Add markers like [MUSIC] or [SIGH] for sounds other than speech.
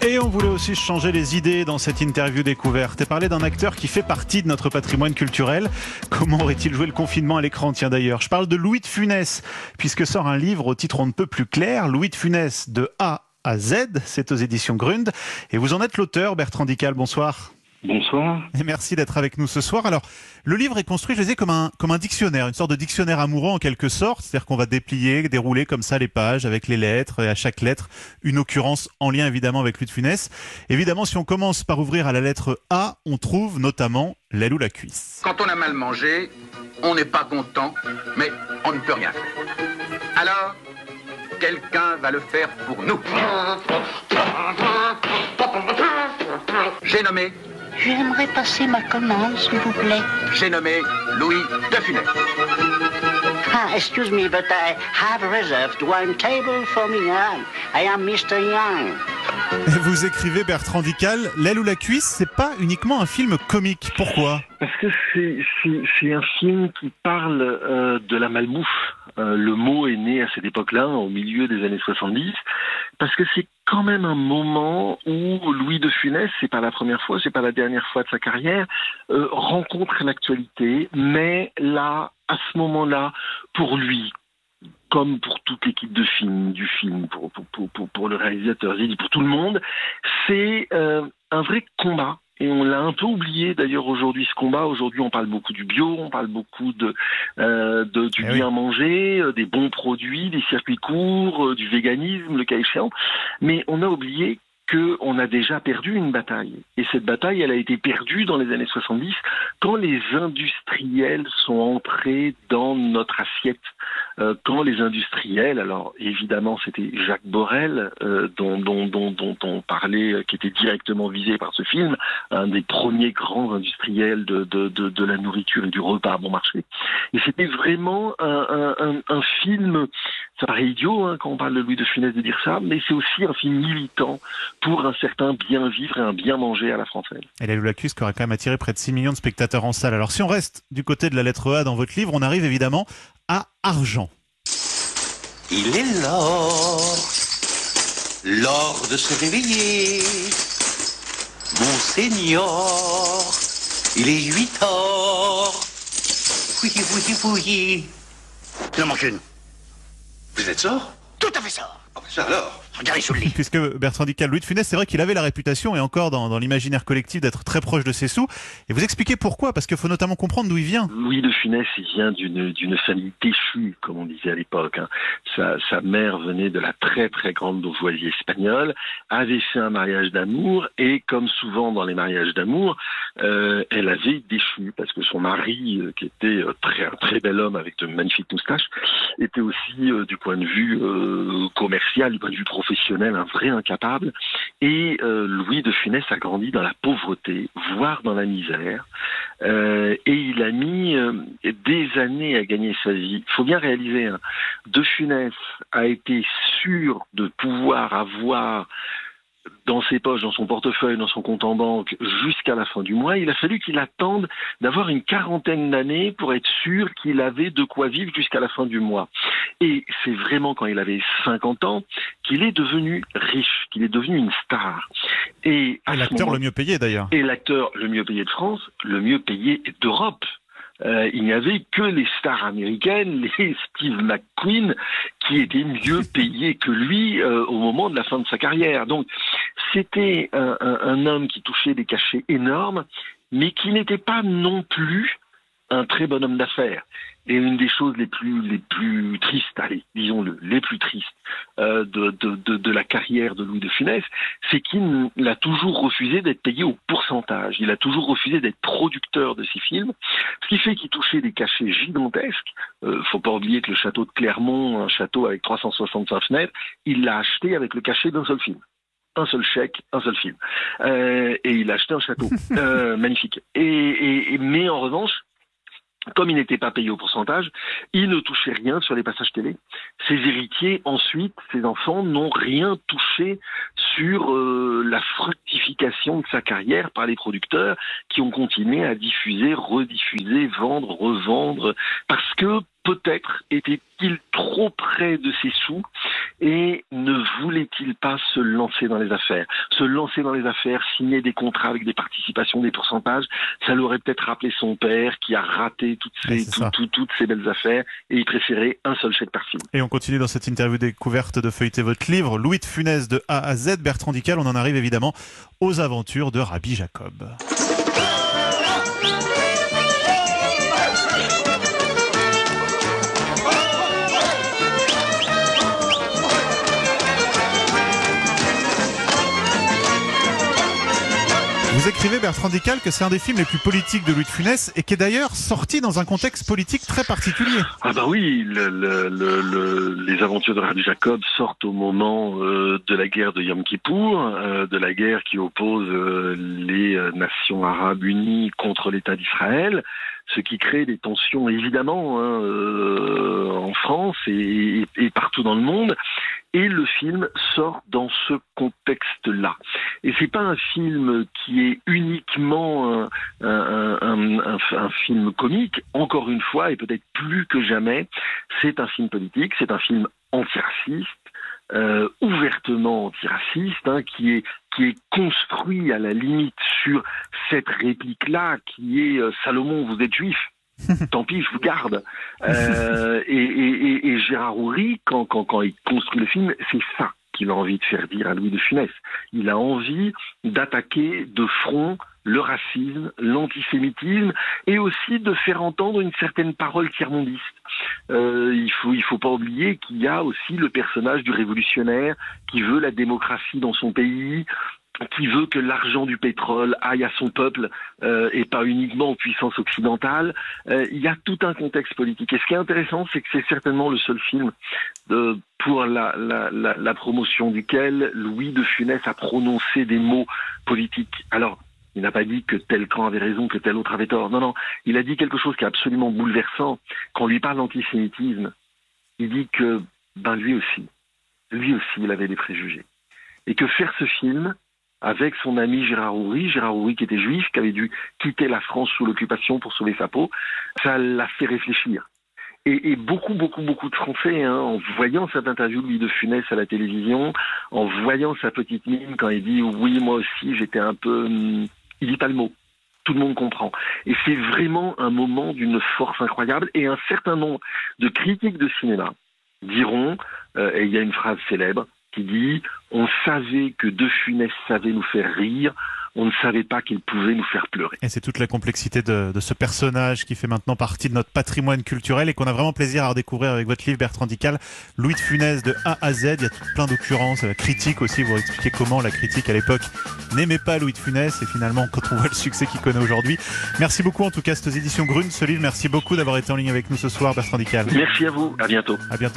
Et on voulait aussi changer les idées dans cette interview découverte et parler d'un acteur qui fait partie de notre patrimoine culturel. Comment aurait-il joué le confinement à l'écran? Tiens d'ailleurs, je parle de Louis de Funès, puisque sort un livre au titre on ne peut plus clair, Louis de Funès de A à Z, c'est aux éditions Grund. Et vous en êtes l'auteur, Bertrand Dical, bonsoir. Bonsoir. Et merci d'être avec nous ce soir. Alors, le livre est construit, je disais, comme un, comme un dictionnaire, une sorte de dictionnaire amoureux en quelque sorte. C'est-à-dire qu'on va déplier, dérouler comme ça les pages avec les lettres et à chaque lettre, une occurrence en lien évidemment avec Louis de Funès. Évidemment, si on commence par ouvrir à la lettre A, on trouve notamment l'aile ou la cuisse. Quand on a mal mangé, on n'est pas content, mais on ne peut rien faire. Alors, quelqu'un va le faire pour nous. J'ai nommé J'aimerais passer ma commande, s'il vous plaît. J'ai nommé Louis de Funès. Ah, excuse me, but I have reserved one table for me. Young. I am Mr. Young. Vous écrivez Bertrand Dical, l'aile ou la cuisse, c'est pas uniquement un film comique. Pourquoi? Parce que c'est, c'est, c'est un film qui parle euh, de la malbouffe. Euh, le mot est né à cette époque-là, au milieu des années 70, parce que c'est quand même un moment où Louis de Funès, c'est pas la première fois, c'est pas la dernière fois de sa carrière, euh, rencontre l'actualité, mais là, à ce moment-là, pour lui, comme pour toute l'équipe de film, du film, pour, pour, pour, pour le réalisateur, pour tout le monde, c'est euh, un vrai combat. Et on l'a un peu oublié d'ailleurs aujourd'hui ce combat. Aujourd'hui, on parle beaucoup du bio, on parle beaucoup de, euh, de du Eh bien manger, euh, des bons produits, des circuits courts, du véganisme, le cas échéant. Mais on a oublié qu'on a déjà perdu une bataille. Et cette bataille, elle a été perdue dans les années 70 quand les industriels sont entrés dans notre assiette. Euh, quand les industriels, alors évidemment c'était Jacques Borel euh, dont, dont, dont, dont on parlait, euh, qui était directement visé par ce film, un des premiers grands industriels de, de, de, de la nourriture et du repas à bon marché. Et c'était vraiment un, un, un, un film, ça paraît idiot hein, quand on parle de Louis de Funès de dire ça, mais c'est aussi un film militant pour un certain bien vivre et un bien manger à la française. Et la cuisse qui aurait quand même attiré près de 6 millions de spectateurs en salle. Alors si on reste du côté de la lettre A dans votre livre, on arrive évidemment à argent. Il est l'or, l'or de se réveiller. Mon seigneur, il est 8 heures. Oui, oui, oui. Il en manque une. Vous êtes sort? Tout à fait sort. Ah, ça alors Regardez sous le lit. Puisque Bertrand Dical, Louis de Funès, c'est vrai qu'il avait la réputation, et encore dans, dans l'imaginaire collectif, d'être très proche de ses sous. Et vous expliquez pourquoi, parce qu'il faut notamment comprendre d'où il vient. Louis de Funès, il vient d'une famille déchue, comme on disait à l'époque. hein. Sa, sa mère venait de la très très grande bourgeoisie espagnole, avait fait un mariage d'amour, et comme souvent dans les mariages d'amour, euh, elle avait déchu, parce que son mari, euh, qui était euh, très, un très bel homme avec de magnifiques moustaches, était aussi euh, du point de vue euh, commercial, du point de vue professionnel, un vrai incapable. Et euh, Louis de Funès a grandi dans la pauvreté, voire dans la misère. Euh, et il a mis euh, des années à gagner sa vie. Il faut bien réaliser, hein, De Funès a été sûr de pouvoir avoir dans ses poches, dans son portefeuille, dans son compte en banque, jusqu'à la fin du mois, il a fallu qu'il attende d'avoir une quarantaine d'années pour être sûr qu'il avait de quoi vivre jusqu'à la fin du mois. Et c'est vraiment quand il avait 50 ans qu'il est devenu riche, qu'il est devenu une star. Et l'acteur moment- le mieux payé d'ailleurs. et l'acteur le mieux payé de France, le mieux payé d'Europe. Euh, il n'y avait que les stars américaines, [LAUGHS] les Steve McQueen, qui étaient mieux [LAUGHS] payés que lui euh, au moment de la fin de sa carrière. Donc, c'était un, un- un homme qui touchait des cachets énormes, mais qui n'était pas non plus un très bon homme d'affaires. Et une des choses les plus les plus tristes, allez, disons-le, les plus tristes euh, de, de, de, de la carrière de Louis de Funès, c'est qu'il a toujours refusé d'être payé au pourcentage. Il a toujours refusé d'être producteur de ses films, ce qui fait qu'il touchait des cachets gigantesques. Euh, faut pas oublier que le château de Clermont, un château avec 365 fenêtres, il l'a acheté avec le cachet d'un seul film. Un seul chèque, un seul film. Euh, et il a acheté un château. [LAUGHS] Euh, magnifique. Et, et, et- mais en revanche, comme il n'était pas payé au pourcentage, il ne touchait rien sur les passages télé. Ses héritiers, ensuite, ses enfants, n'ont rien touché sur euh, la fructification de sa carrière par les producteurs qui ont continué à diffuser, rediffuser, vendre, revendre, parce que peut-être était-il trop près de ses sous et ne voulait-il pas se lancer dans les affaires? Se lancer dans les affaires, signer des contrats avec des participations, des pourcentages, ça l'aurait peut-être rappelé son père qui a raté toutes ces belles affaires et il préférait un seul chèque par film. Et on continue dans cette interview découverte de feuilleter votre livre, Louis de Funès de A à Z, Bertrand Dical. On en arrive évidemment aux aventures de Rabbi Jacob. Vous écrivez, Bertrand Dical, que c'est un des films les plus politiques de Louis de Funès et qui est d'ailleurs sorti dans un contexte politique très particulier. Ah bah oui, les aventures de Rabbi Jacob sortent au moment euh, de la guerre de Yom Kippour, euh, de la guerre qui oppose euh, les nations arabes unies contre l'État d'Israël ce qui crée des tensions évidemment hein, euh, en France et, partout dans le monde. Et le film sort dans ce contexte-là. Et c'est pas un film qui est uniquement un, un, un, un, film comique. Encore une fois, et peut-être plus que jamais, c'est un film politique, c'est un film antiraciste, euh, ouvertement antiraciste, hein, qui est qui est construit à la limite sur cette réplique-là, qui est euh, Salomon, vous êtes juif. [LAUGHS] Tant pis, je vous garde. Euh, et, et, et, Gérard Houry, quand, quand, quand il construit le film, c'est ça qu'il a envie de faire dire à Louis de Funès. Il a envie d'attaquer de front le racisme, l'antisémitisme, et aussi de faire entendre une certaine parole tiers-mondiste. Euh, il faut il faut pas oublier qu'il y a aussi le personnage du révolutionnaire qui veut la démocratie dans son pays, qui veut que l'argent du pétrole aille à son peuple euh, et pas uniquement aux puissances occidentales. Euh, il y a tout un contexte politique. Et ce qui est intéressant, c'est que c'est certainement le seul film pour la, la, promotion duquel Louis de Funès a prononcé des mots politiques. Alors, il n'a pas dit que tel camp avait raison, que tel autre avait tort. Non, non. Il a dit quelque chose qui est absolument bouleversant. Quand on lui parle d'antisémitisme, il dit que, ben lui aussi, lui aussi, il avait des préjugés. Et que faire ce film, avec son ami Gérard Houry, Gérard Houry qui était juif, qui avait dû quitter la France sous l'occupation pour sauver sa peau, ça l'a fait réfléchir. Et, beaucoup, beaucoup, beaucoup de Français, hein, en voyant cette interview de de Funès à la télévision, en voyant sa petite mine quand il dit oui, moi aussi, j'étais un peu, hum, il dit pas le mot. Tout le monde comprend. Et c'est vraiment un moment d'une force incroyable. Et un certain nombre de critiques de cinéma diront, euh, et il y a une phrase célèbre, qui dit On savait que De Funès savait nous faire rire, on ne savait pas qu'il pouvait nous faire pleurer. Et c'est toute la complexité de, de, ce personnage qui fait maintenant partie de notre patrimoine culturel et qu'on a vraiment plaisir à redécouvrir avec votre livre Bertrand Dical, Louis de Funès de A à Z. Il y a plein d'occurrences, la critique aussi, vous expliquez comment la critique à l'époque n'aimait pas Louis de Funès et finalement quand on voit le succès qu'il connaît aujourd'hui. Merci beaucoup en tout cas, cette éditions Grune, ce livre. Merci beaucoup d'avoir été en ligne avec nous ce soir, Bertrand Dical. Merci à vous, à bientôt. À bientôt.